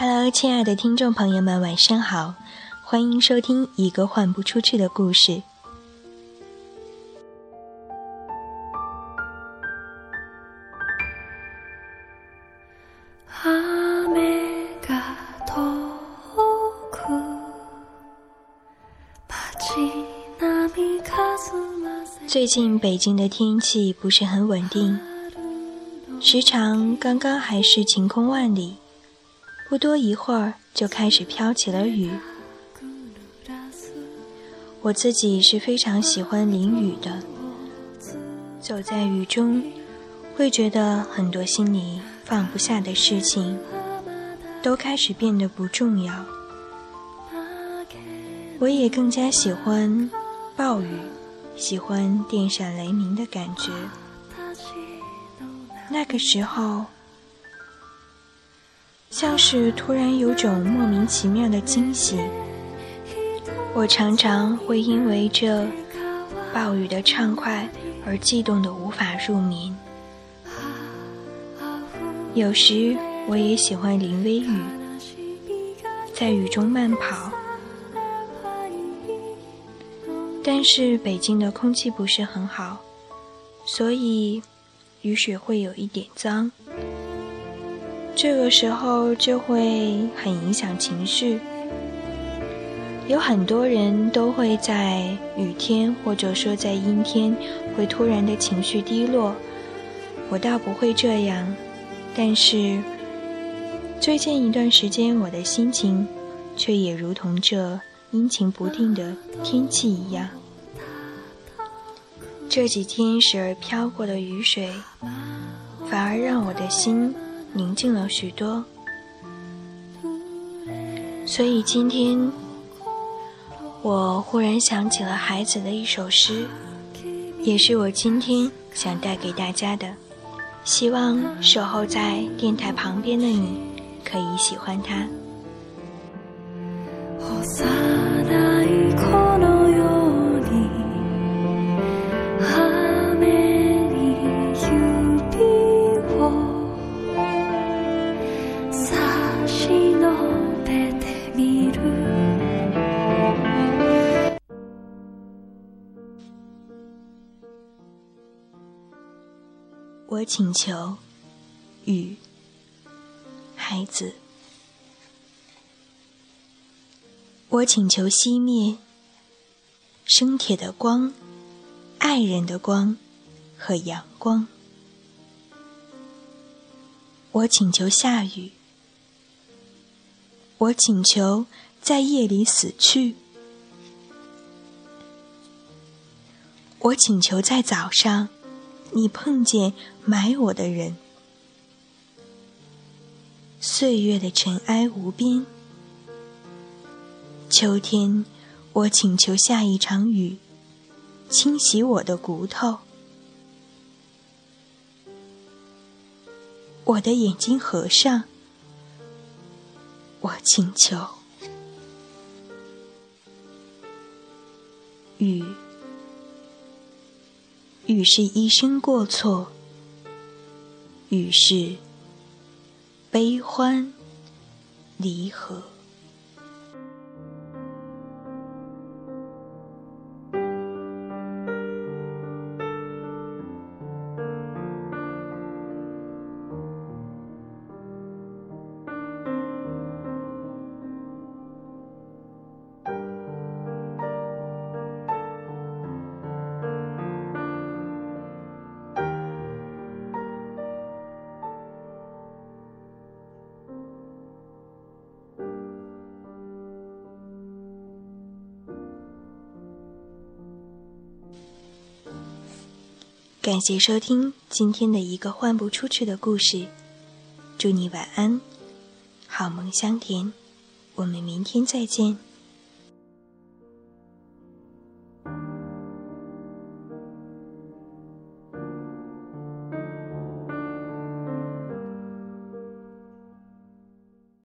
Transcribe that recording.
Hello，亲爱的听众朋友们，晚上好，欢迎收听一个换不出去的故事。最近北京的天气不是很稳定，时常刚刚还是晴空万里。不多一会儿，就开始飘起了雨。我自己是非常喜欢淋雨的，走在雨中，会觉得很多心里放不下的事情，都开始变得不重要。我也更加喜欢暴雨，喜欢电闪雷鸣的感觉。那个时候。像是突然有种莫名其妙的惊喜，我常常会因为这暴雨的畅快而激动的无法入眠。有时我也喜欢淋微雨，在雨中慢跑，但是北京的空气不是很好，所以雨水会有一点脏。这个时候就会很影响情绪，有很多人都会在雨天或者说在阴天会突然的情绪低落，我倒不会这样，但是最近一段时间我的心情却也如同这阴晴不定的天气一样，这几天时而飘过的雨水，反而让我的心。宁静了许多，所以今天我忽然想起了孩子的一首诗，也是我今天想带给大家的。希望守候在电台旁边的你，可以喜欢它。我请求雨，孩子。我请求熄灭生铁的光、爱人的光和阳光。我请求下雨。我请求在夜里死去。我请求在早上。你碰见埋我的人，岁月的尘埃无边。秋天，我请求下一场雨，清洗我的骨头。我的眼睛合上，我请求雨。于是一生过错，于是悲欢离合。感谢收听今天的一个换不出去的故事，祝你晚安，好梦香甜，我们明天再见。